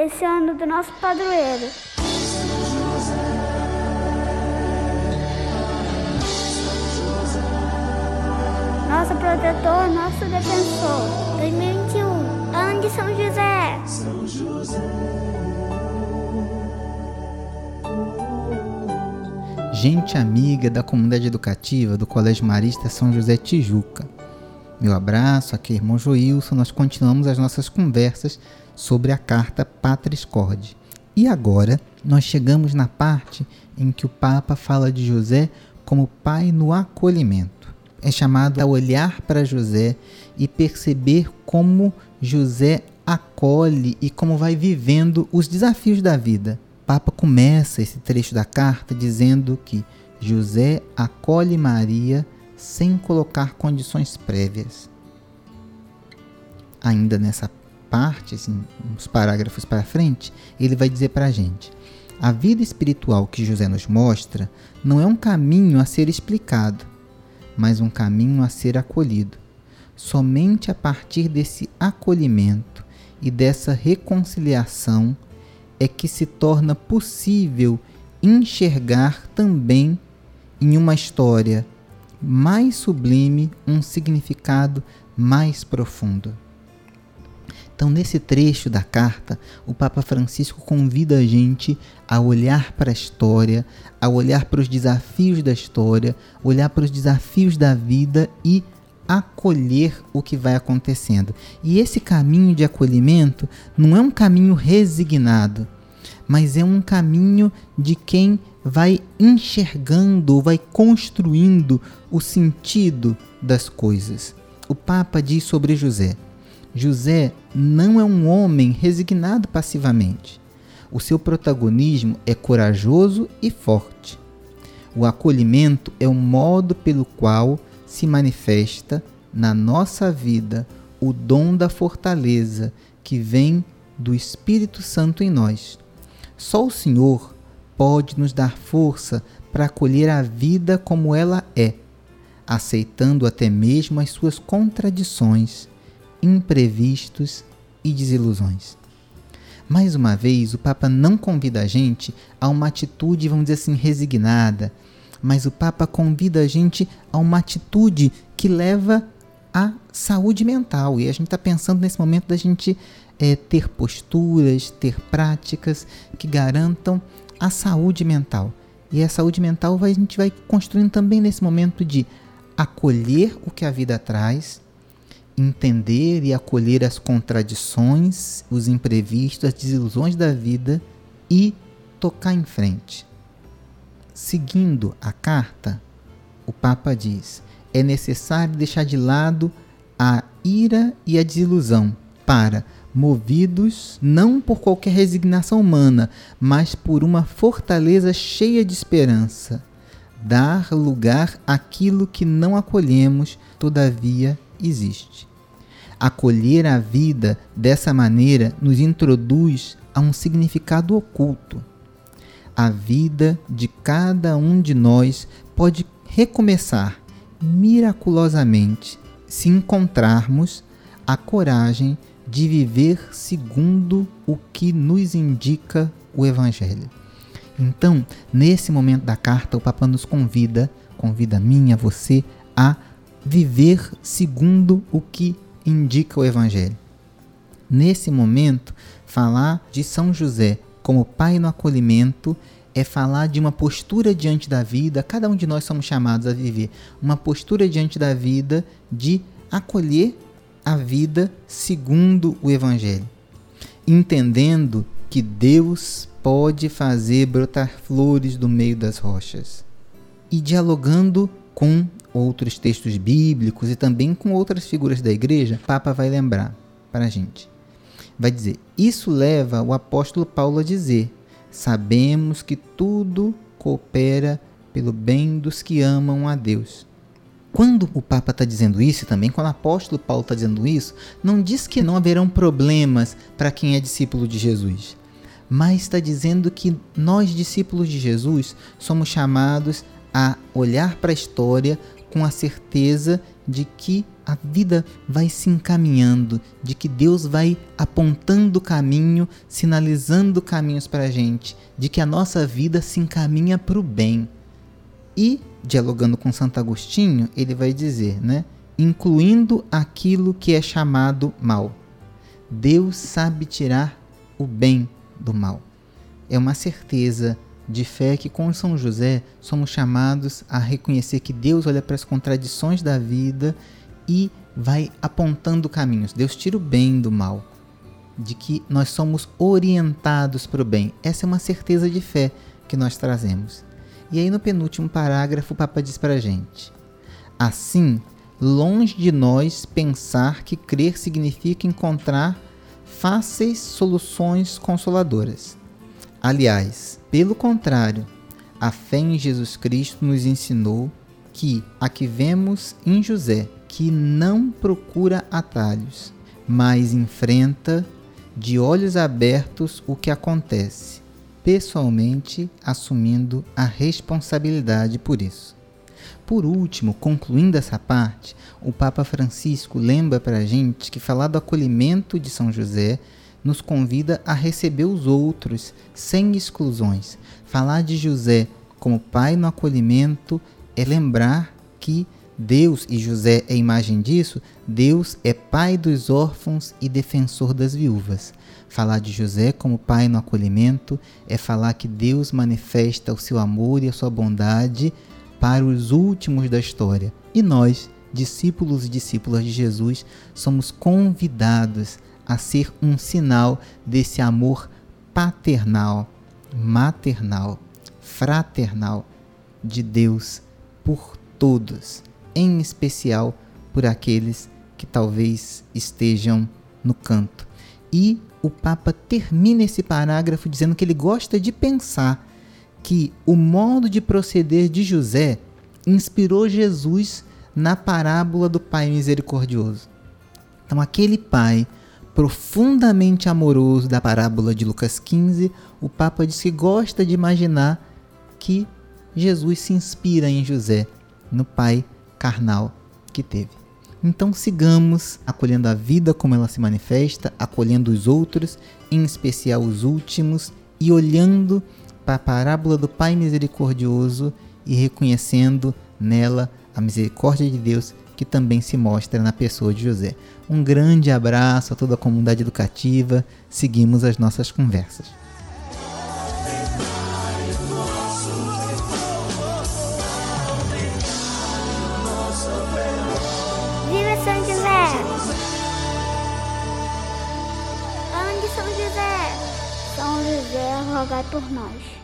esse ano do nosso padroeiro. Nosso protetor, nosso defensor. 2021, ano de São José. São José. gente amiga da comunidade educativa do Colégio Marista São José Tijuca. Meu abraço, aqui é irmão Joilson, nós continuamos as nossas conversas sobre a carta Patris Corde. E agora nós chegamos na parte em que o Papa fala de José como pai no acolhimento. É chamado a olhar para José e perceber como José acolhe e como vai vivendo os desafios da vida. Papa começa esse trecho da carta dizendo que José acolhe Maria sem colocar condições prévias. Ainda nessa parte, assim, uns parágrafos para frente, ele vai dizer para a gente: a vida espiritual que José nos mostra não é um caminho a ser explicado, mas um caminho a ser acolhido. Somente a partir desse acolhimento e dessa reconciliação é que se torna possível enxergar também em uma história mais sublime um significado mais profundo. Então, nesse trecho da carta, o Papa Francisco convida a gente a olhar para a história, a olhar para os desafios da história, olhar para os desafios da vida e acolher o que vai acontecendo. E esse caminho de acolhimento não é um caminho resignado, mas é um caminho de quem vai enxergando, vai construindo o sentido das coisas. O Papa diz sobre José: José não é um homem resignado passivamente. O seu protagonismo é corajoso e forte. O acolhimento é o modo pelo qual se manifesta na nossa vida o dom da fortaleza que vem do Espírito Santo em nós. Só o Senhor pode nos dar força para acolher a vida como ela é, aceitando até mesmo as suas contradições, imprevistos e desilusões. Mais uma vez, o Papa não convida a gente a uma atitude, vamos dizer assim, resignada, mas o Papa convida a gente a uma atitude que leva à saúde mental. E a gente está pensando nesse momento da gente é, ter posturas, ter práticas que garantam a saúde mental. E a saúde mental vai, a gente vai construindo também nesse momento de acolher o que a vida traz, entender e acolher as contradições, os imprevistos, as desilusões da vida e tocar em frente. Seguindo a carta, o Papa diz: é necessário deixar de lado a ira e a desilusão para, movidos não por qualquer resignação humana, mas por uma fortaleza cheia de esperança, dar lugar àquilo que não acolhemos, todavia existe. Acolher a vida dessa maneira nos introduz a um significado oculto a vida de cada um de nós pode recomeçar miraculosamente se encontrarmos a coragem de viver segundo o que nos indica o Evangelho. Então, nesse momento da carta, o Papa nos convida, convida a mim, a você, a viver segundo o que indica o Evangelho. Nesse momento, falar de São José como pai no acolhimento é falar de uma postura diante da vida, cada um de nós somos chamados a viver uma postura diante da vida de acolher a vida segundo o Evangelho, entendendo que Deus pode fazer brotar flores do meio das rochas e dialogando com outros textos bíblicos e também com outras figuras da igreja, Papa vai lembrar para a gente vai dizer: Isso leva o apóstolo Paulo a dizer: Sabemos que tudo coopera pelo bem dos que amam a Deus. Quando o Papa está dizendo isso, e também quando o apóstolo Paulo está dizendo isso, não diz que não haverão problemas para quem é discípulo de Jesus, mas está dizendo que nós, discípulos de Jesus, somos chamados a olhar para a história com a certeza de que a vida vai se encaminhando, de que Deus vai apontando o caminho, sinalizando caminhos para a gente, de que a nossa vida se encaminha para o bem. E, dialogando com Santo Agostinho, ele vai dizer, né? Incluindo aquilo que é chamado mal. Deus sabe tirar o bem do mal. É uma certeza de fé que com São José somos chamados a reconhecer que Deus olha para as contradições da vida e vai apontando caminhos. Deus tira o bem do mal, de que nós somos orientados para o bem. Essa é uma certeza de fé que nós trazemos. E aí no penúltimo parágrafo o Papa diz para a gente: Assim, longe de nós pensar que crer significa encontrar fáceis soluções consoladoras. Aliás, pelo contrário, a fé em Jesus Cristo nos ensinou que a que vemos em José, que não procura atalhos, mas enfrenta de olhos abertos o que acontece pessoalmente assumindo a responsabilidade por isso. Por último, concluindo essa parte, o Papa Francisco lembra para a gente que falar do acolhimento de São José nos convida a receber os outros sem exclusões. Falar de José como pai no acolhimento é lembrar que Deus, e José é imagem disso, Deus é pai dos órfãos e defensor das viúvas. Falar de José como pai no acolhimento é falar que Deus manifesta o seu amor e a sua bondade para os últimos da história. E nós, discípulos e discípulas de Jesus, somos convidados a ser um sinal desse amor paternal, maternal, fraternal de Deus por todos em especial por aqueles que talvez estejam no canto. E o Papa termina esse parágrafo dizendo que ele gosta de pensar que o modo de proceder de José inspirou Jesus na parábola do Pai Misericordioso. Então, aquele pai profundamente amoroso da parábola de Lucas 15, o Papa diz que gosta de imaginar que Jesus se inspira em José, no pai carnal que teve. Então sigamos acolhendo a vida como ela se manifesta, acolhendo os outros, em especial os últimos, e olhando para a parábola do Pai misericordioso e reconhecendo nela a misericórdia de Deus que também se mostra na pessoa de José. Um grande abraço a toda a comunidade educativa. Seguimos as nossas conversas. São José, rogai por nós.